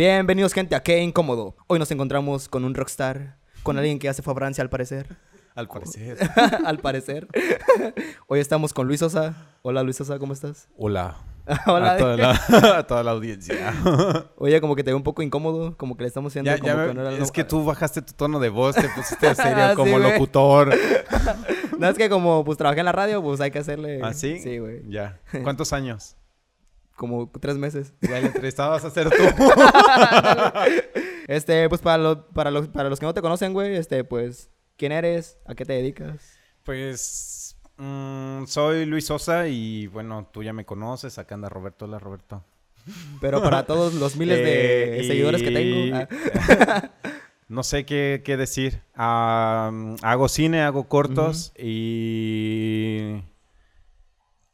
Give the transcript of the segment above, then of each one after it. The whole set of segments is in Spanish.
Bienvenidos gente a Qué Incómodo. Hoy nos encontramos con un rockstar, con alguien que hace fue a Francia al parecer. Al parecer. al parecer. Hoy estamos con Luis Sosa. Hola Luis Sosa, ¿cómo estás? Hola. Hola. A toda la, a toda la audiencia. Oye, como que te veo un poco incómodo, como que le estamos haciendo Ya- como ya me- que no era es lo- que tú bajaste tu tono de voz, te pusiste serio Ah, Sí, como locutor. No, es que como pues trabajé en la radio, pues hay que hacerle... ¿Ah, sí? Sí, güey. Ya. ¿Cuántos años? Como tres meses. Ya el entrevistado vas a ser tú. Este, pues para, lo- para, los, para los que no te conocen, güey, este, pues, ¿quién eres? ¿A qué te dedicas? Pues mm, soy Luis Sosa y bueno, tú ya me conoces. Acá anda Roberto. Hola, Roberto. Pero para todos los miles de Eh, y- seguidores que tengo. ah, No sé qué, qué decir. Ah, hago cine, hago cortos y...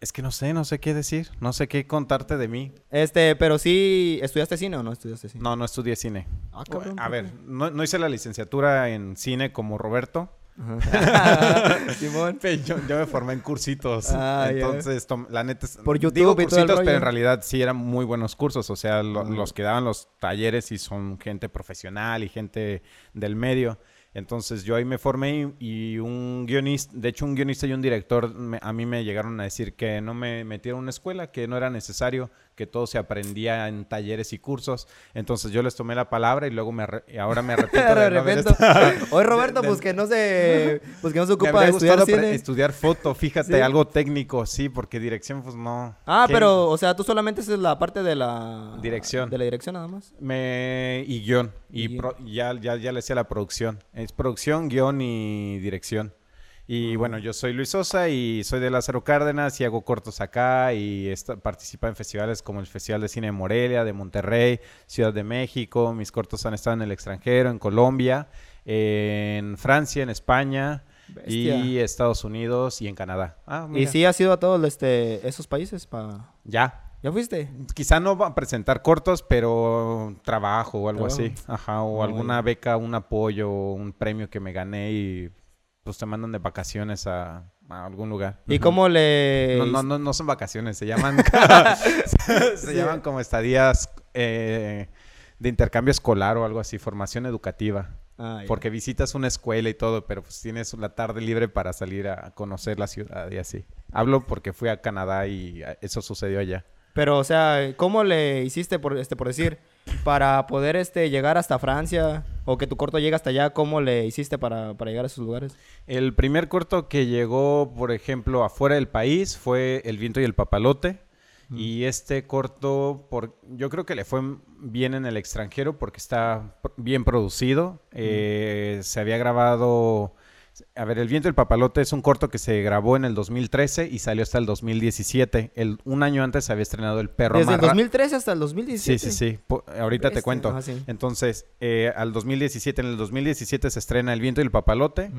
Es que no sé, no sé qué decir. No sé qué contarte de mí. Este, pero sí, ¿estudiaste cine o no estudiaste cine? No, no estudié cine. Ah, cabrón, A ¿por ver, no, no hice la licenciatura en cine como Roberto. Simón. Yo, yo me formé en cursitos. Ah. Entonces, la neta... es- Por YouTube digo y cursitos, pero en realidad sí eran muy buenos cursos. O sea, lo- Ah. los que daban los talleres sí son gente profesional y gente del medio. Entonces yo ahí me formé y, un guionista, de hecho un guionista y un director me- a mí me llegaron a decir que no me metieron en una escuela, que no era necesario, que todo se aprendía en talleres y cursos. Entonces yo les tomé la palabra y luego me y ahora me arrepiento De de no haber repente. estado- Oye, Roberto, de- pues que no se, pues que no se ocupa de estudiar cine. estudiar foto, fíjate, Sí. algo técnico, sí, porque dirección pues no. Ah, ¿Qué? pero, o sea, tú solamente haces la parte de la... Dirección. De la dirección nada más. Me y guion y, Y guion. pro- ya, ya, ya le hacía la producción. Es producción, guion y dirección. Y bueno, yo soy Luis Sosa y soy de Lázaro Cárdenas y hago cortos acá y participo en festivales como el Festival de Cine de Morelia, de Monterrey, Ciudad de México. Mis cortos han estado en el extranjero, en Colombia, en Francia, en España Bestia. y Estados Unidos y en Canadá. Ah, Y sí has ido a todos este, esos países pa... Ya. ¿Ya fuiste? Quizá no va a presentar cortos, pero trabajo o algo Trabajo. así. Ajá, o alguna beca, un apoyo, un premio que me gané y pues te mandan de vacaciones a, a algún lugar. ¿Y cómo le...? No, no, no, no son vacaciones, se llaman, se Sí. llaman como estadías eh, de intercambio escolar o algo así, formación educativa. Ah. Porque visitas una escuela y todo, pero pues tienes la tarde libre para salir a conocer la ciudad y así. Hablo porque fui a Canadá y eh, eso sucedió allá. Pero, o sea, ¿cómo le hiciste, por, este, por decir, para poder este, llegar hasta Francia o que tu corto llegue hasta allá? ¿Cómo le hiciste para, para llegar a esos lugares? El primer corto que llegó, por ejemplo, afuera del país fue El viento y el papalote. Y este corto, por, yo creo que le fue bien en el extranjero porque está bien producido. Eh, se había grabado... A ver, El viento y el papalote es un corto que se grabó en el 2013 y salió hasta el 2017. El, un año antes se había estrenado El perro Desde el amarra- 2013 hasta el Sí, 2017. sí, sí. Po- ahorita te Bestia. cuento. Ajá, sí. Entonces, eh, al 2017, en el 2017 se estrena El viento y el papalote.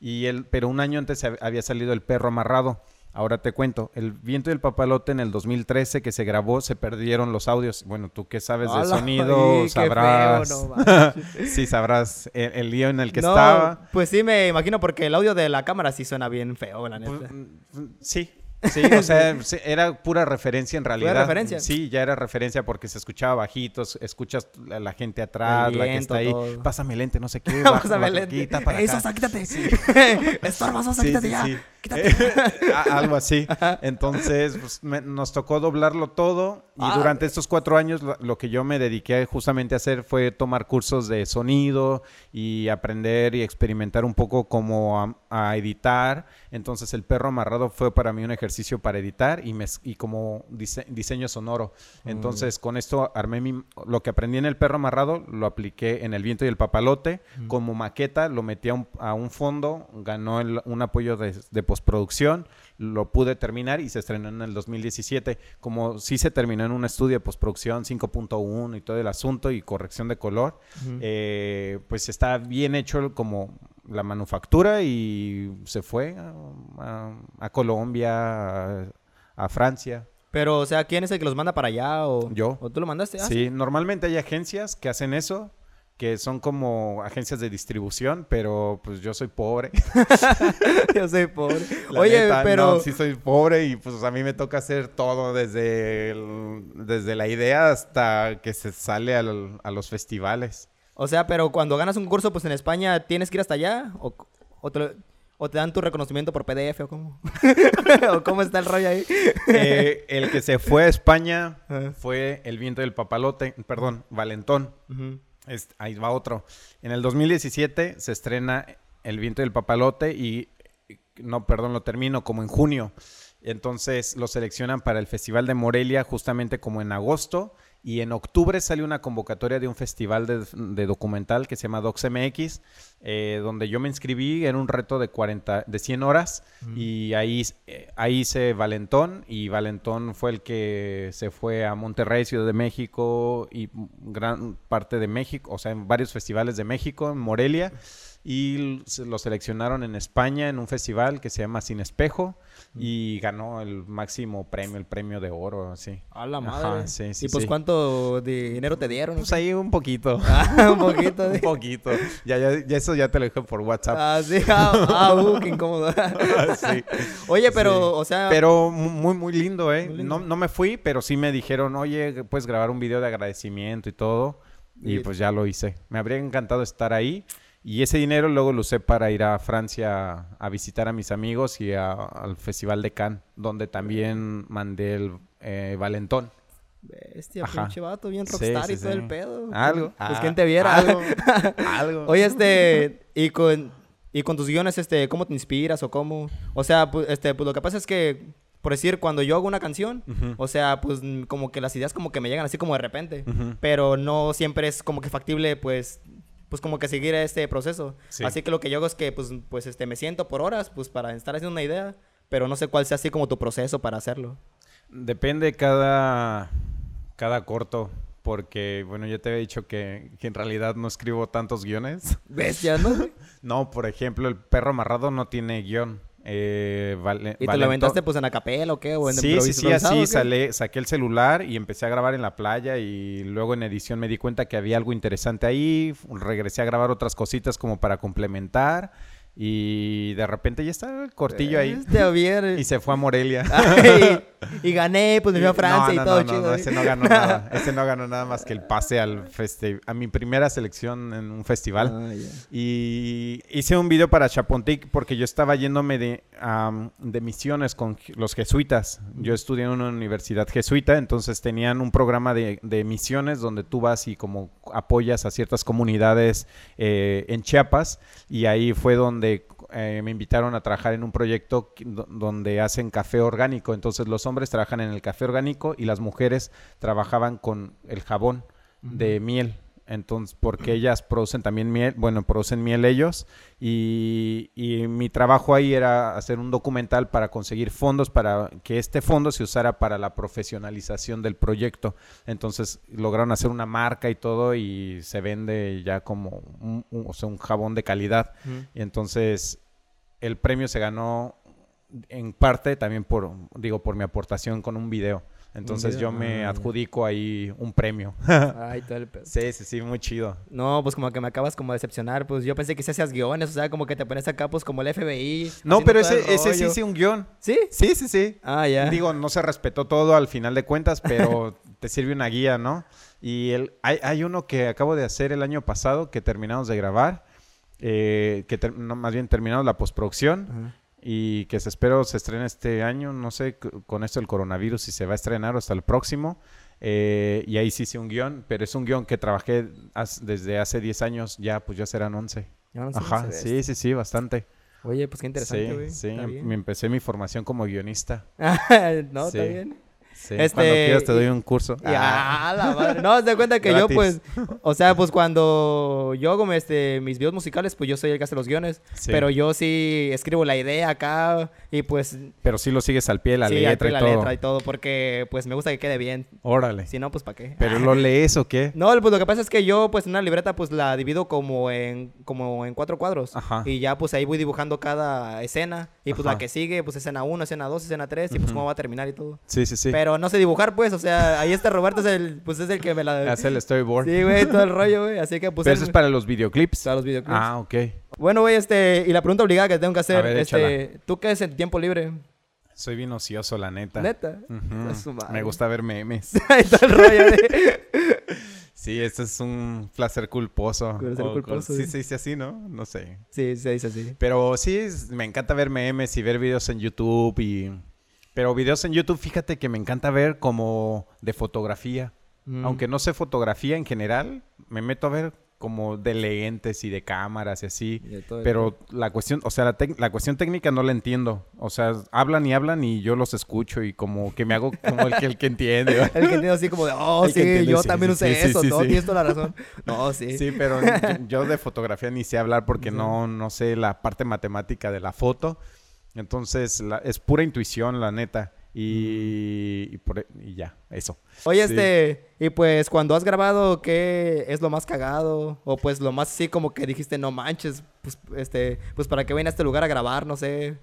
Y el, pero un año antes había salido El perro amarrado. Ahora te cuento, El viento y el papalote en el 2013 que se grabó, se perdieron los audios. Bueno, tú que sabes de sonido, Ay, qué sabrás. feo, no sí, sabrás el, el lío en el que No, estaba. Pues sí, me imagino porque el audio de la cámara sí suena bien feo, la Pues, neta. mm, sí, sí, o sea, era pura referencia en realidad. referencia. Sí, ya era referencia porque se escuchaba bajitos, escuchas a la gente atrás, la que está ahí. todo. Pásame lente, no sé qué. Pásame baja lente. aquí, tapa ¡Ey, acá. Sosa, quítate! ¡Estorba, Sosa, Sí, quítate sí, ya! A- Algo así. Entonces, pues, me- nos tocó doblarlo todo. Y Ah. durante estos cuatro años, lo, lo que yo me dediqué justamente a hacer fue tomar cursos de sonido y aprender y experimentar un poco cómo a, a editar. Entonces, el perro amarrado fue para mí un ejercicio para editar y, mez- y como dise- diseño sonoro. Entonces, con esto armé mi, lo que aprendí en el perro amarrado, lo apliqué en el viento y el papalote. Como maqueta, lo metí a un, a un fondo, ganó el- un apoyo de, de postproducción, lo pude terminar y se estrenó en el 2017. Como sí se terminó en un estudio de postproducción 5.1 y todo el asunto y corrección de color, eh, pues está bien hecho como la manufactura y se fue a, a- a Colombia, a, a Francia. Pero, o sea, ¿quién es el que los manda para allá? O, Yo. ¿O tú lo mandaste? Ah, Sí, normalmente hay agencias que hacen eso, que son como agencias de distribución, pero pues yo soy pobre. Yo soy pobre. La Oye, neta, pero... no, sí soy pobre y pues a mí me toca hacer todo desde, el- desde la idea hasta que se sale al- a los festivales. O sea, pero cuando ganas un curso, pues en España, ¿tienes que ir hasta allá? ¿O, o te, lo- o te dan tu reconocimiento por PDF o cómo? ¿O cómo está el rollo ahí? Eh, el que se fue a España fue el viento del papalote, perdón, Valentón. Ujú. Ahí va otro. En el 2017 se estrena El viento del papalote y no, perdón, lo termino como en junio. Entonces lo seleccionan para el Festival de Morelia justamente como en agosto y en octubre sale una convocatoria de un festival de, de documental que se llama DocsMX, eh, donde yo me inscribí en un reto de 40, de 100 horas y ahí, eh, ahí hice Valentón y Valentón fue el que se fue a Monterrey, Ciudad de México y gran parte de México, o sea, en varios festivales de México, en Morelia y lo seleccionaron en España en un festival que se llama Sin Espejo y ganó el máximo premio, el premio de oro, así. A la Ajá, madre. sí, sí, ¿Y pues sí. cuánto dinero te dieron? Pues ahí un poquito. Ah, un poquito. un poquito. Ya, ya, ya eso ya te lo dije por WhatsApp. Ah, sí. Ah, ah, uh, qué incómodo. sí. Oye, pero, o sea... Pero mu- muy, muy lindo, ¿eh? Muy lindo. No, no me fui, pero sí me dijeron, oye, puedes grabar un video de agradecimiento y todo. Y- pues ya lo hice. Me habría encantado estar ahí. Y ese dinero luego lo usé para ir a Francia a visitar a mis amigos y a- al Festival de Cannes, donde también mandé el eh, Valentón. Bestia, Ajá. pinche vato, bien rockstar sí, y todo el pedo. Algo. Pues ah, quién te viera. Algo. algo. Oye, este, y con, y con tus guiones, este, ¿cómo te inspiras o cómo? O sea, pues, este, pues lo que pasa es que, por decir, cuando yo hago una canción, o sea, pues como que las ideas como que me llegan así como de repente, pero no siempre es como que factible, pues, pues como que seguir este proceso. Sí. Así que lo que yo hago es que, pues, pues, este, me siento por horas, pues, para estar haciendo una idea, pero no sé cuál sea así como tu proceso para hacerlo. Depende cada, cada corto, porque, bueno, ya te había dicho que, que en realidad no escribo tantos guiones. Bestia, ¿no? No, por ejemplo, el perro amarrado no tiene guion. Eh, vale, ¿Y te lo aventaste, pues, en acapela o qué? ¿O en Sí, sí, sí, así salé, saqué el celular y empecé a grabar en la playa y luego en edición me di cuenta que había algo interesante ahí, regresé a grabar otras cositas como para complementar y de repente ya está el cortillo ahí bien. y se fue a Morelia. Ay, y gané, pues me fui a Francia no, y todo no, chido. No, ese no ganó nada. Ese no ganó nada más que el pase al festi- a mi primera selección en un festival. Ah. Y hice un video para Chapontic porque yo estaba yéndome de, de misiones con los jesuitas. Yo estudié en una universidad jesuita, entonces tenían un programa de, de misiones donde tú vas y como apoyas a ciertas comunidades eh, en Chiapas. Y ahí fue donde eh, me invitaron a trabajar en un proyecto donde hacen café orgánico. Entonces los hombres trabajan en el café orgánico y las mujeres trabajaban con el jabón de miel. Entonces, porque ellas producen también miel, bueno, producen miel ellos, y, y mi trabajo ahí era hacer un documental para conseguir fondos para que este fondo se usara para la profesionalización del proyecto. Entonces, lograron hacer una marca y todo, y se vende ya como un, un- o sea, un jabón de calidad. Y entonces, el premio se ganó en parte también por, digo, por mi aportación con un video. Entonces, yo me ah, adjudico ahí un premio. Ay, todo el pedo. Sí, sí, sí, muy chido. No, pues como que me acabas como de decepcionar. Pues yo pensé que se hacías guiones, o sea, como que te pones acá, pues como el FBI. No, pero ese, ese sí sí un guion. ¿Sí? Sí, sí, sí. Ah, ya. Digo, no se respetó todo al final de cuentas, pero te sirve una guía, ¿no? Y el, hay, hay uno que acabo de hacer el año pasado que terminamos de grabar, eh, que no, más bien terminamos la postproducción y que se espero se estrene este año, no sé, con esto del coronavirus si se va a estrenar o hasta el próximo. Eh, y ahí sí hice un guion, pero es un guion que trabajé desde hace 10 años, ya pues ya serán 11. Ya no sé, Ajá, sí, sí, sí, bastante. Oye, pues qué interesante, sí, güey. sí, em- me empecé mi formación como guionista. no, Sí. está bien. Sí, Este, cuando quieras te doy un curso. Y, ah, la madre. No, te cuenta que yo, pues, o sea, pues cuando yo hago este, mis videos musicales, pues yo soy el que hace los guiones. Sí. Pero yo sí escribo la idea acá y pues Pero sí lo sigues al pie de la sí, letra y la todo. letra y todo, porque pues me gusta que quede bien. Órale. Si no, pues ¿para qué? ¿Pero lo lees o qué? No, pues lo que pasa es que yo, pues, en una libreta, pues, la divido como en, como en cuatro cuadros. Ajá. Y ya, pues, ahí voy dibujando cada escena. Y, pues, Ajá. la que sigue, pues, escena 1, escena 2, escena 3. Y, pues, Ujú. cómo va a terminar y todo. Sí, sí, sí. Pero no sé dibujar, pues. O sea, ahí está Roberto, es el, pues es el que me la... Hace el storyboard. Sí, güey, todo el rollo, güey. Así que pues... Pero eso es para los videoclips. para los videoclips. Ah, ok. Bueno, güey, este... Y la pregunta obligada que tengo que hacer, ver, este... ¿Tú qué es en tiempo libre? Soy bien ocioso, la neta. ¿Neta? Me gusta ver memes. Ahí está el rollo, güey. Sí, este es un placer culposo. Placer O- culposo, Sí, sí. se dice así, ¿no? No sé. Sí, se dice así. Pero sí, es- me encanta ver memes y ver videos en YouTube y... Pero videos en YouTube, fíjate que me encanta ver como de fotografía. Mm. Aunque no sé fotografía en general, me meto a ver como de lentes y de cámaras y así. Y Pero la cuestión, o sea, la, la cuestión técnica no la entiendo. O sea, hablan y hablan y yo los escucho y como que me hago como el que, el que entiende. El que entiende así como de, oh, El sí, entiende, yo sí, también sí, usé sí, eso, ¿no? Tienes toda la razón. No, sí. Sí, pero yo, yo de fotografía ni sé hablar porque no, no sé la parte matemática de la foto. Entonces, la- es pura intuición, la neta. Y, y, por- e, y ya, eso. Oye, Sí. este, y pues cuando has grabado, ¿qué es lo más cagado? O pues lo más así como que dijiste, no manches, pues, este, pues para que venga a este lugar a grabar, no sé.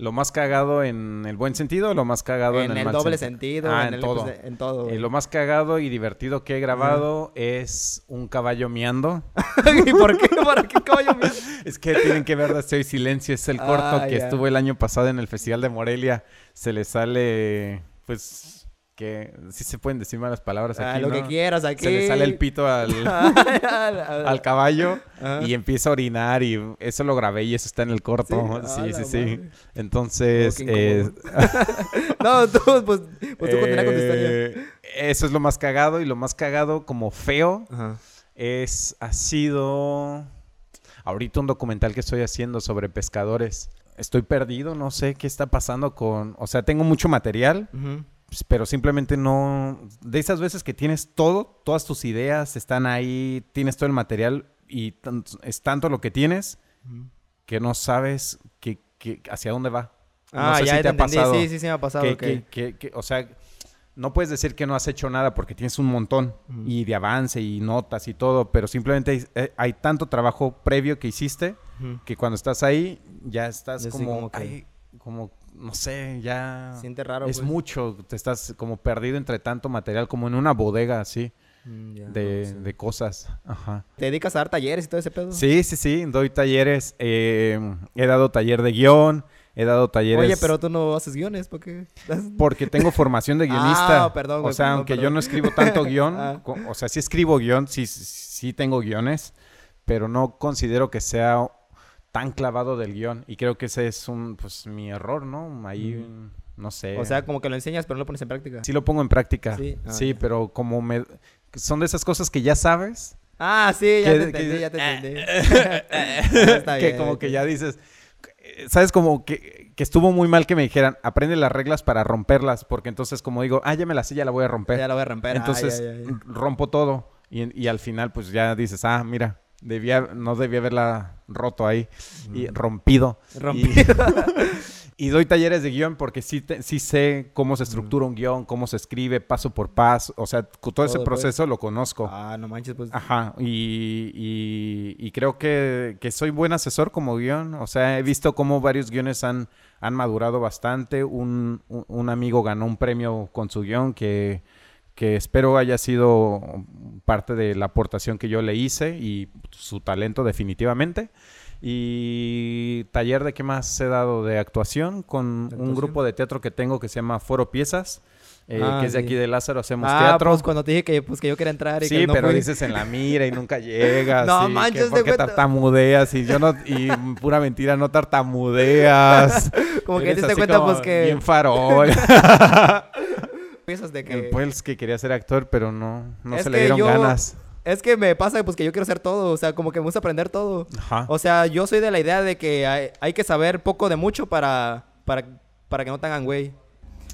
¿Lo más cagado en el buen sentido o lo más cagado en, En el mal doble sentido? Ah, en, en el, todo. pues, en todo. Eh, lo más cagado y divertido que he grabado es un caballo miando. ¿Y por qué? ¿Para qué caballo mío? Es que tienen que ver de Estoy Silencio. Es el corto Ah, que ya. estuvo el año pasado en el Festival de Morelia. Se le sale, pues, que sí se pueden decir malas palabras Ah, aquí, lo ¿no? que quieras aquí. Se le sale el pito al, al caballo Ajá. y empieza a orinar y eso lo grabé y eso está en el corto. Sí, Sí, a sí, sí. Entonces, Oh, eh, No, tú, pues, pues tú continúa con tu historia. eh, eso es lo más cagado y lo más cagado como feo Ajá. es ha sido ahorita un documental que estoy haciendo sobre pescadores. Estoy perdido, no sé qué está pasando con, o sea, tengo mucho material, Ujú. pues, pero simplemente no de esas veces que tienes todo, todas tus ideas están ahí, tienes todo el material y es tanto lo que tienes que no sabes que, que- hacia dónde va. No Ah, sé ya si te ha pasado. Sí, sí, sí me ha pasado. que, o sea, no puedes decir que no has hecho nada porque tienes un montón y de avance y notas y todo, pero simplemente hay, eh, hay tanto trabajo previo que hiciste que cuando estás ahí ya estás sí, como, como que- ay, como, no sé, ya Siente raro. es pues. mucho, te estás como perdido entre tanto material, como en una bodega así Mm, de, sí. de cosas. Ajá. ¿Te dedicas a dar talleres y todo ese pedo? Sí, sí, sí, doy talleres, eh, he dado taller de guion, he dado talleres... Oye, pero tú no haces guiones, ¿por qué? Porque tengo formación de guionista. Ah, perdón, O sea, perdón, aunque yo no escribo tanto guion, Ah. o sea, sí escribo guion, sí, sí tengo guiones, pero no considero que sea tan clavado del guion. Y creo que ese es un, pues, mi error, ¿no? Ahí, no sé. O sea, como que lo enseñas, pero no lo pones en práctica. sí lo pongo en práctica. Sí, Sí, ah, ya. pero como me... Son de esas cosas que ya sabes. Ah, sí, ya que- te entendí, que- ya te entendí. Ah, está que bien, como está que ya dices... ¿Sabes? Como que, que estuvo muy mal que me dijeran, aprende las reglas para romperlas, porque entonces como digo, ah, ya me la sé, ya la voy a romper. Ya la voy a romper. Entonces rompo todo y, y al final pues ya dices, ah, mira, debía, no debía haberla roto ahí y rompido. Rompido. Y, y doy talleres de guion porque sí, te- sí sé cómo se estructura un guion, cómo se escribe paso por paso, o sea, cu- todo, ese Todo, pues. proceso lo conozco. Ah, no manches, pues. Ajá, y, y- y creo que, que soy buen asesor como guion. O sea, he visto cómo varios guiones han, han madurado bastante. Un, un- un amigo ganó un premio con su guion que, que espero haya sido parte de la aportación que yo le hice y su talento definitivamente. Y taller de qué más he dado de actuación con ¿De un actuación? grupo de teatro que tengo que se llama Foro Piezas, eh, Ah, que es de aquí de Lázaro, hacemos ah, teatro. pues cuando te dije que, pues, que yo quería entrar y Sí, que no pero fui. dices en la mira y nunca llegas. No y manches, que ¿Por de qué cuenta. tartamudeas? Y yo no... Y pura mentira, no tartamudeas. Como que te diste cuenta, pues, que... Bien farol. Piensas de que... Pues que quería ser actor, pero no, no Es se le dieron yo- ganas. Es que me pasa, pues, que yo quiero hacer todo. O sea, como que me gusta aprender todo. Ajá. O sea, yo soy de la idea de que hay, hay que saber poco de mucho para, para, para que no te hagan güey.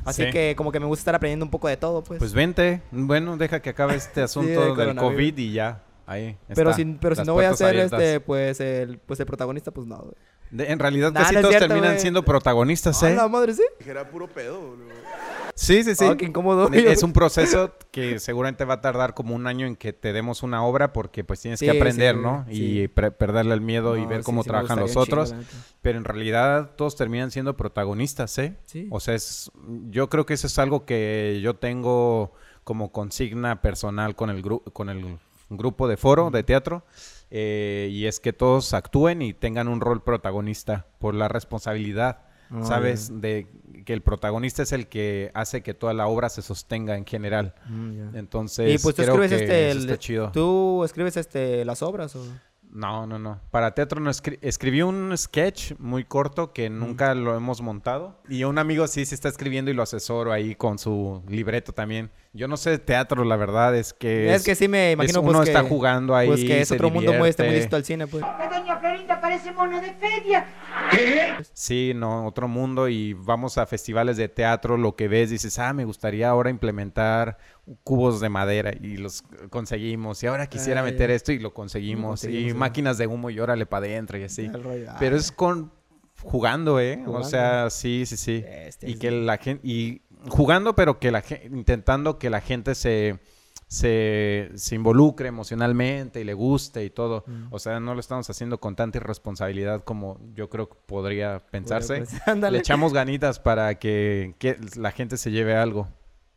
Así Sí. que como que me gusta estar aprendiendo un poco de todo, pues. Pues vente. Bueno, deja que acabe este asunto del del. COVID y ya. Ahí pero está, si, pero si no voy a ser abiertas. este, pues el, pues el protagonista, pues no, güey. De- en realidad Nah, casi no todos cierto, terminan güey. siendo protagonistas, Ah, ¿eh? la madre, sí. Era puro pedo, boludo. Sí, sí, sí. Oh, qué incómodo. Es un proceso que seguramente va a tardar como un año en que te demos una obra porque pues tienes Sí, que aprender, sí, ¿no? sí. Y perderle el miedo y ver cómo trabajan los otros. Pero en realidad todos terminan siendo protagonistas, ¿eh? Sí. O sea, es, yo creo que eso es algo que yo tengo como consigna personal con el, gru- con el grupo de foro, de teatro, eh, y es que todos actúen y tengan un rol protagonista por la responsabilidad, Ah, ¿sabes? De que el protagonista es el que hace que toda la obra se sostenga en general. Mm, ya. Entonces, Y pues tú creo escribes que este. el- está chido. ¿Tú escribes este las obras o...? No, no, no. Para teatro no escri- escribí un sketch muy corto que nunca lo hemos montado. Y un amigo sí se está escribiendo y lo asesoro ahí con su libreto también. Yo no sé de teatro, la verdad, es que... Es, que sí me imagino uno pues, que, está jugando ahí, Pues que es otro mundo muy, este, muy divierte. distinto al cine, pues. Que doña Florinda parece mono de feria. Sí, no, otro mundo y vamos a festivales de teatro, lo que ves, dices, ah, me gustaría ahora implementar cubos de madera y los conseguimos. Y ahora quisiera meter esto y lo conseguimos. conseguimos, y máquinas de humo y órale para adentro y así. Rollo, Pero es con jugando, ¿eh? O sea, sí, sí, sí. Bestia, y sí. que la gente y jugando, pero que la gente intentando que la gente se se, se involucre emocionalmente y le guste y todo. Mm. O sea, no lo estamos haciendo con tanta irresponsabilidad como yo creo que podría pensarse. pues. Le echamos ganitas para que, que la gente se lleve algo.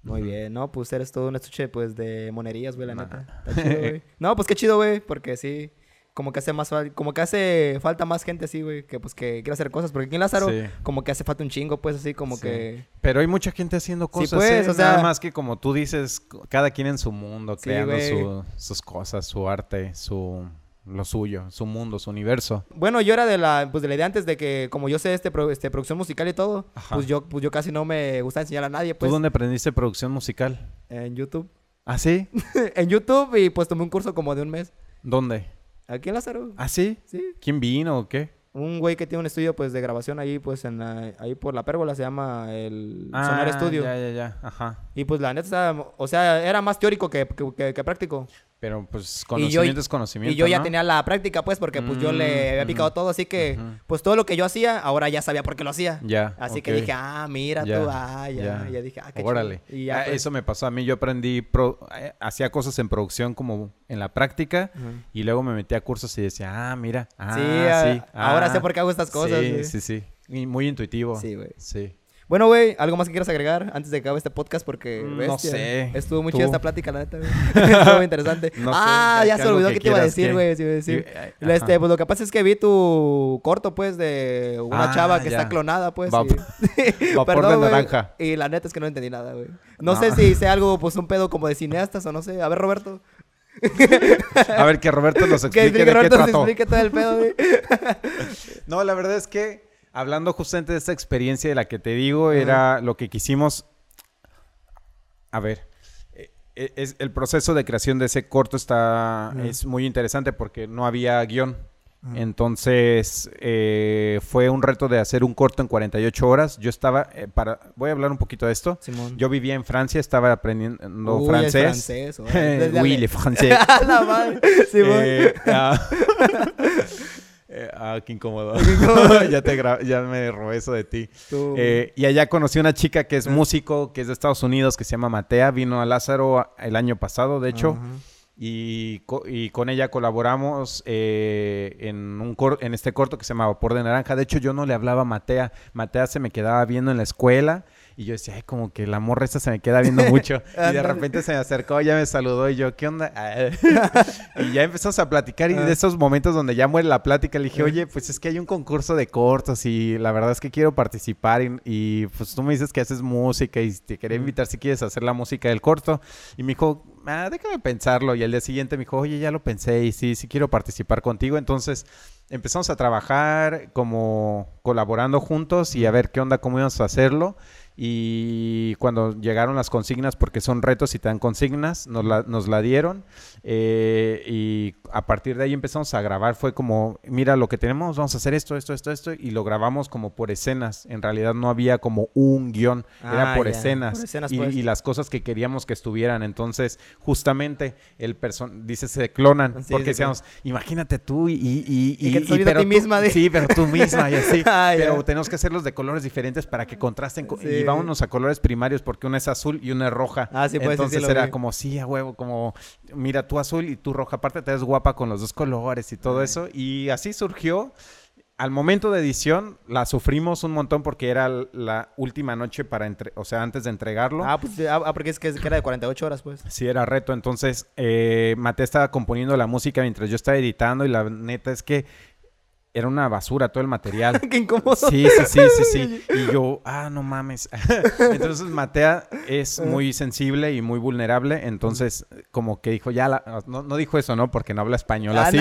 Muy bien, no, pues eres todo un estuche pues de monerías, güey, la Nah. neta. Está chido, güey. No, pues qué chido, güey, porque sí, como que hace más como que hace falta más gente así, güey, que pues que quiere hacer cosas, porque aquí en Lázaro Sí. como que hace falta un chingo, pues así como Sí. que Pero hay mucha gente haciendo cosas, pues, ¿eh? o sea- Nada más que como tú dices, cada quien en su mundo, Sí, creando su- sus cosas, su arte, su lo suyo, su mundo, su universo. Bueno, yo era de la, pues de la idea antes de que, como yo sé este, pro- este producción musical y todo, Ajá. pues yo, pues yo casi no me gusta enseñar a nadie, ¿Tú pues, dónde aprendiste producción musical? en YouTube. ¿Ah, sí? en YouTube y pues tomé un curso como de un mes. ¿Dónde? Aquí en Lázaro. ¿Ah, sí? Sí. ¿Quién vino o qué? Un güey que tiene un estudio pues de grabación ahí pues en la- ahí por la pérgola se llama el Ah, Sonar Studio. Ya, ya, ya. Ajá. Y pues la neta, o sea, era más teórico que, que- que- que práctico. Pero pues Y yo- conocimiento es conocimiento, Y yo ya tenía la práctica pues porque pues yo le había Mm, picado todo, así que pues todo lo que yo hacía, ahora ya sabía por qué lo hacía. Ya, Así que dije, ah, mira Ya, tú, ah, ya. Ya dije, ah, qué. Órale. Y ya, Ah, pues, Eso me pasó a mí. Yo aprendí, pro- eh, hacía cosas en producción como en la práctica y luego me metí a cursos y decía, ah, mira, ah, Sí, sí, ah, ahora ah, sé por qué hago estas cosas, Sí, sí, sí. Y muy intuitivo. Sí, güey. Sí. Bueno, güey, ¿algo más que quieras agregar antes de que acabe este podcast? Porque, Mm, no bestia, sé. Estuvo muy chida esta plática, la neta, güey. Estuvo muy interesante. No ah, de ya que se olvidó que que te iba a decir, que- güey. decir. Este, pues lo que pasa es que vi tu corto, pues, de una Ah, chava que ya. está clonada, pues. Va- y- vapor de güey, naranja. Y la neta es que no entendí nada, güey. No, No. sé si hice algo, pues, un pedo como de cineastas o no sé. A ver, Roberto. A ver, que Roberto nos Que explique de qué Roberto nos trató. explique todo el pedo, güey. No, la verdad es que hablando justamente de esta experiencia de la que te digo, era lo que quisimos. A ver, eh, eh, es, el proceso de creación de ese corto está es muy interesante porque no había guion. Entonces eh, fue un reto de hacer un corto en 48 horas. Yo estaba eh, para voy a hablar un poquito de esto. Simón. Yo vivía en Francia, estaba aprendiendo Uy, el francés. francés, le. A la madre. Simón. Eh, ah, eh, ah, qué incómodo. ya, te ya me robé eso de ti. Eh, y allá conocí una chica que es músico, que es de Estados Unidos, que se llama Matea. Vino a Lázaro el año pasado, de hecho. Y, co- y con ella colaboramos eh, en, un cor- en este corto que se llama Vapor de Naranja. De hecho, yo no le hablaba a Matea. Matea se me quedaba viendo en la escuela. Y yo decía, ay, como que la morra esta se me queda viendo mucho. y de repente se me acercó, ya me saludó y yo, ¿qué onda? Ah. y ya empezamos a platicar y Ah. de esos momentos donde ya muere la plática, le dije, oye, pues es que hay un concurso de cortos y la verdad es que quiero participar y, y, pues tú me dices que haces música y te quería invitar si quieres hacer la música del corto. Y me dijo, ah, déjame pensarlo. Y al día siguiente me dijo, oye, ya lo pensé y sí, sí quiero participar contigo. Entonces empezamos a trabajar como colaborando juntos y a ver qué onda, cómo íbamos a hacerlo. Y cuando llegaron las consignas, porque son retos y te dan consignas, nos la, nos la dieron. eh, y a partir de ahí empezamos a grabar. Fue como, mira lo que tenemos, vamos a hacer esto, esto, esto, esto. Y lo grabamos como por escenas. En realidad no había como un guion, era Ah, por escenas. por escenas, y, pues. y las cosas que queríamos que estuvieran. Entonces, justamente, el person dice, se clonan. Sí, porque sí, decíamos, imagínate tú y... y, y, Y que pero tú- misma de- Sí, pero tú misma y así. Ah, pero tenemos que hacerlos de colores diferentes para que contrasten co- Sí, y vámonos a colores primarios porque una es azul y una es roja. Ah, sí, pues, sí, sí, Entonces era vi. como, sí, a huevo, como, mira, tú azul y tú roja. Aparte te ves guapa con los dos colores y todo Ay. eso. Y así surgió. Al momento de edición la sufrimos un montón porque era la última noche para, entre o sea, antes de entregarlo. Ah, pues, ah, ah, porque es que, es que era de 48 horas, pues. Sí, era reto. Entonces, eh, Mate estaba componiendo la música mientras yo estaba editando y la neta es que era una basura todo el material. Qué incómodo. Sí, sí, sí, sí, sí. Y yo, ah, no mames. Entonces Matea es muy sensible y muy vulnerable. Entonces, como que dijo, ya, la... no, no dijo eso, ¿no? Porque no habla español Ah, así.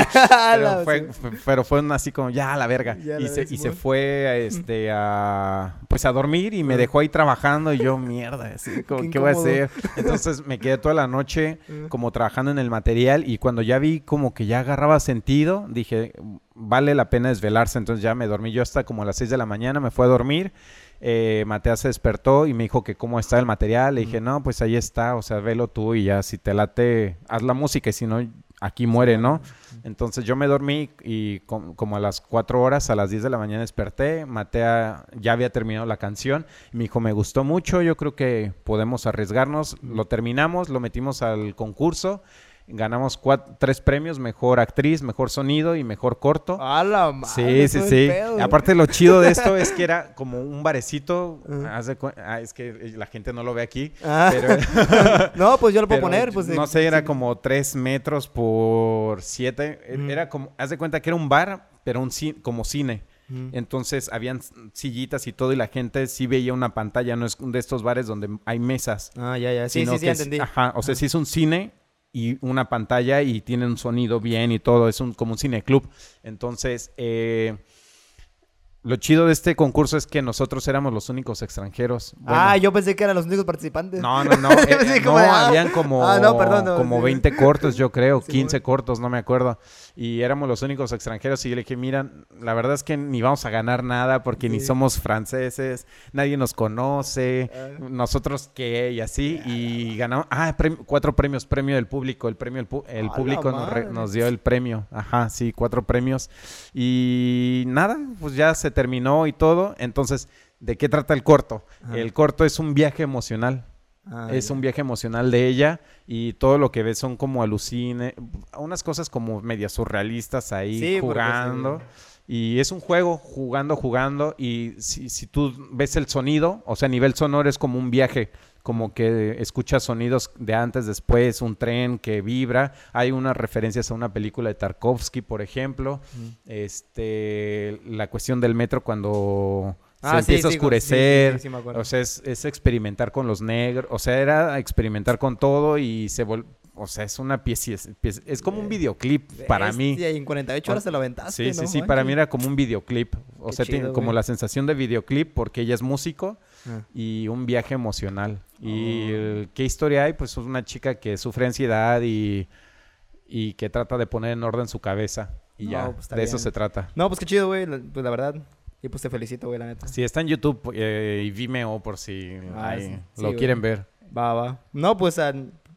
Pero fue, pero fue así como, ya, a la verga. Ya, y, la se, y se fue a, este, a, pues a dormir y me dejó ahí trabajando. Y yo, mierda, así, como, Qué ¿qué voy a hacer? Entonces me quedé toda la noche como trabajando en el material. Y cuando ya vi como que ya agarraba sentido, dije, vale la pena desvelarse. Entonces ya me dormí yo hasta como a las 6 de la mañana, me fue a dormir. Eh, Matea se despertó y me dijo que cómo está el material. Le dije, no, pues ahí está, o sea, velo tú y ya si te late, haz la música y si no, aquí muere, ¿no? Entonces yo me dormí y com- como a las 4 horas, a las 10 de la mañana desperté. Matea ya había terminado la canción. Y me dijo, me gustó mucho, yo creo que podemos arriesgarnos. Lo terminamos, lo metimos al concurso. Ganamos tres premios, mejor actriz, mejor sonido y mejor corto. A la madre. Sí, sí, sí. pedo. Aparte lo chido de esto es que era como un barecito. Ah, es que la gente no lo ve aquí. Ah. Pero, no, pues yo lo puedo poner. Pues, no sé, era sí. como tres metros por siete. Mm. Era como, haz de cuenta que era un bar, pero un como cine. Mm. Entonces habían sillitas y todo y la gente sí veía una pantalla, no es de estos bares donde hay mesas. Ah, ya, ya. Sí, sino sí, sí, que entendí. Ajá, o sea, sí es un cine y una pantalla y tiene un sonido bien y todo, es un, como un cineclub. Entonces, eh, lo chido de este concurso es que nosotros éramos los únicos extranjeros. Bueno, Ah, yo pensé que eran los únicos participantes. no, no, no. eh, eh, no, ah. habían como, Ah, no, perdón, no, como sí. 20 cortos, yo creo, Sí, 15 bueno. cortos, no me acuerdo. Y éramos los únicos extranjeros y yo le dije, mira, la verdad es que ni vamos a ganar nada porque ni somos franceses, nadie nos conoce, Ah. nosotros qué y así. Y ganamos, ah, prem- cuatro premios, premio del público, el premio pu- el ¡A la público nos, re- nos dio el premio. Ajá, sí, cuatro premios. Y nada, pues ya se terminó y todo. Entonces, ¿de qué trata el corto? Ajá. El corto es un viaje emocional. Ah, es ya. un viaje emocional de ella y todo lo que ves son como alucine, unas cosas como medias surrealistas ahí Sí, jugando. sí. Y es un juego, jugando, jugando. Y si, si tú ves el sonido, o sea, a nivel sonoro es como un viaje, como que escuchas sonidos de antes, después, un tren que vibra. Hay unas referencias a una película de Tarkovsky, por ejemplo. Este, la cuestión del metro cuando Ah, se empieza sí, a oscurecer. sí, sí, o sea, es, es experimentar con los negros. O sea, era experimentar con todo y se vol... O sea, es una pieza, es, como un videoclip para mí. Y en 48 horas te lo aventaste, Sí, sí, ¿no? sí, para mí era como un videoclip. O Qué sea, tiene como la sensación de videoclip porque ella es músico Ah. y un viaje emocional. Y Oh. qué historia hay, pues es una chica que sufre ansiedad y, y que trata de poner en orden su cabeza. Y No, ya, pues, de eso se trata. No, pues qué chido, güey. la- Pues la verdad. Y pues te felicito, güey, la neta. Sí, está en YouTube eh, y Vimeo por si Ah, ahí sí. Sí, lo güey. quieren ver. Va, va. No, pues,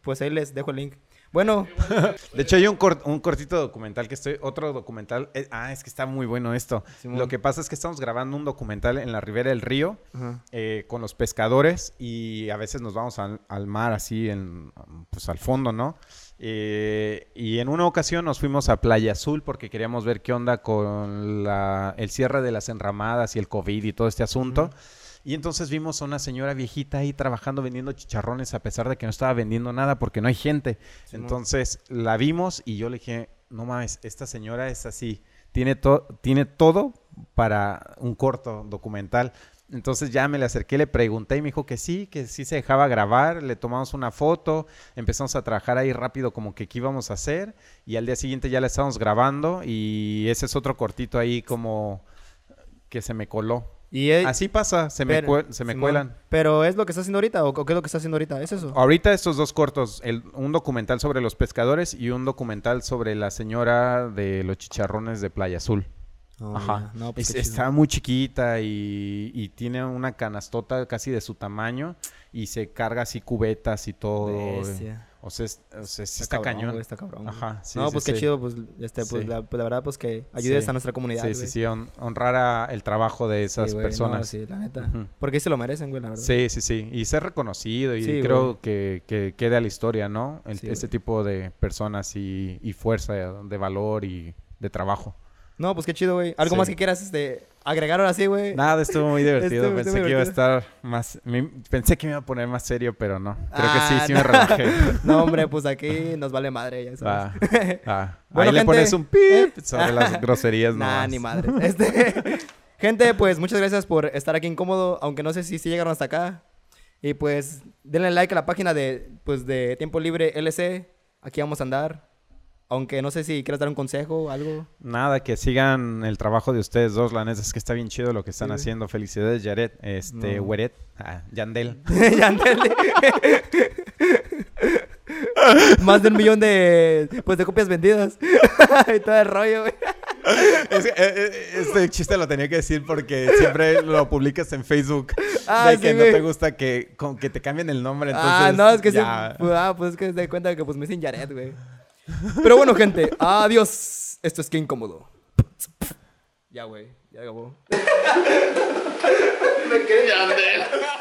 pues ahí les dejo el link. Bueno, De hecho, hay un, cort- un cortito documental que estoy, otro documental. eh, ah, es que está muy bueno esto. Simón. Lo que pasa es que estamos grabando un documental en la ribera del río. eh, con los pescadores y a veces nos vamos al, al mar así, en, pues al fondo, ¿no? Eh, y en una ocasión nos fuimos a Playa Azul porque queríamos ver qué onda con la- el cierre de las enramadas y el COVID y todo este asunto. Y entonces vimos a una señora viejita ahí trabajando vendiendo chicharrones a pesar de que no estaba vendiendo nada porque no hay gente. Entonces la vimos y yo le dije, no mames, esta señora es así, tiene, to- tiene todo para un corto documental. Entonces ya me le acerqué, le pregunté y me dijo que sí, que sí se dejaba grabar, le tomamos una foto, empezamos a trabajar ahí rápido como que qué íbamos a hacer y al día siguiente ya la estábamos grabando y ese es otro cortito ahí como que se me coló. Y es, Así pasa, se me, se me Simón. cuelan. Pero es lo que está haciendo ahorita o o qué es lo que está haciendo ahorita, ¿es eso? Ahorita estos dos cortos, el- un documental sobre los pescadores y un documental sobre la señora de los chicharrones de Playa Azul. Oh, Ajá. No, pues Es- está muy chiquita y, y tiene una canastota casi de su tamaño y se carga así cubetas y todo. Bestia. O sea, es- o sea, sí está, cañón. güey, está cabrón. güey. Ajá, sí, no, sí, pues qué sí. chido, pues, este, pues, la, pues, la verdad, pues que ayudes a nuestra comunidad, Sí, güey. sí, sí, hon- honrar a- el trabajo de esas güey, no, personas. sí, la neta. Ujú. Porque se lo merecen, güey, la verdad. Sí, sí, sí. Y ser reconocido y Sí, creo que, que quede a la historia, ¿no? El- este tipo de personas y, y fuerza de valor y de trabajo. No, pues qué chido, güey. ¿Algo Sí. más que quieras este, agregar ahora sí, güey? Nada, estuvo muy divertido. Estuvo- pensé estuvo que iba a estar más... me- pensé que me iba a poner más serio, pero no. Creo Ah, que sí, sí no. me relajé. No, hombre, pues aquí nos vale madre, ya sabes. Ah, ah. Bueno, Ahí le pones un ¿eh? pip sobre las groserías Nah, nomás. ni madre. Este, gente, pues muchas gracias por estar aquí incómodo, aunque no sé si sí llegaron hasta acá. Y pues denle like a la página de, pues, de Tiempo Libre LC. Aquí vamos a andar. Aunque no sé si quieres dar un consejo o algo. Nada, que sigan el trabajo de ustedes dos. La neta es que está bien chido lo que están Sí, haciendo. Felicidades, Jared. Este, No. Weret. Ah, Yandel. Ya entendí. Más de un millón de, pues, de copias vendidas. y todo el rollo, güey. Es que, eh, eh, este chiste lo tenía que decir porque siempre lo publicas en Facebook. Ah, de sí, que no te gusta que, con que te cambien el nombre. Entonces, ah, no, es que sí. ya. Pues, ah, pues es que se da cuenta que pues me dicen Jared, güey. Pero bueno, gente, adiós. Esto es que incómodo. Ya, güey, ya acabó.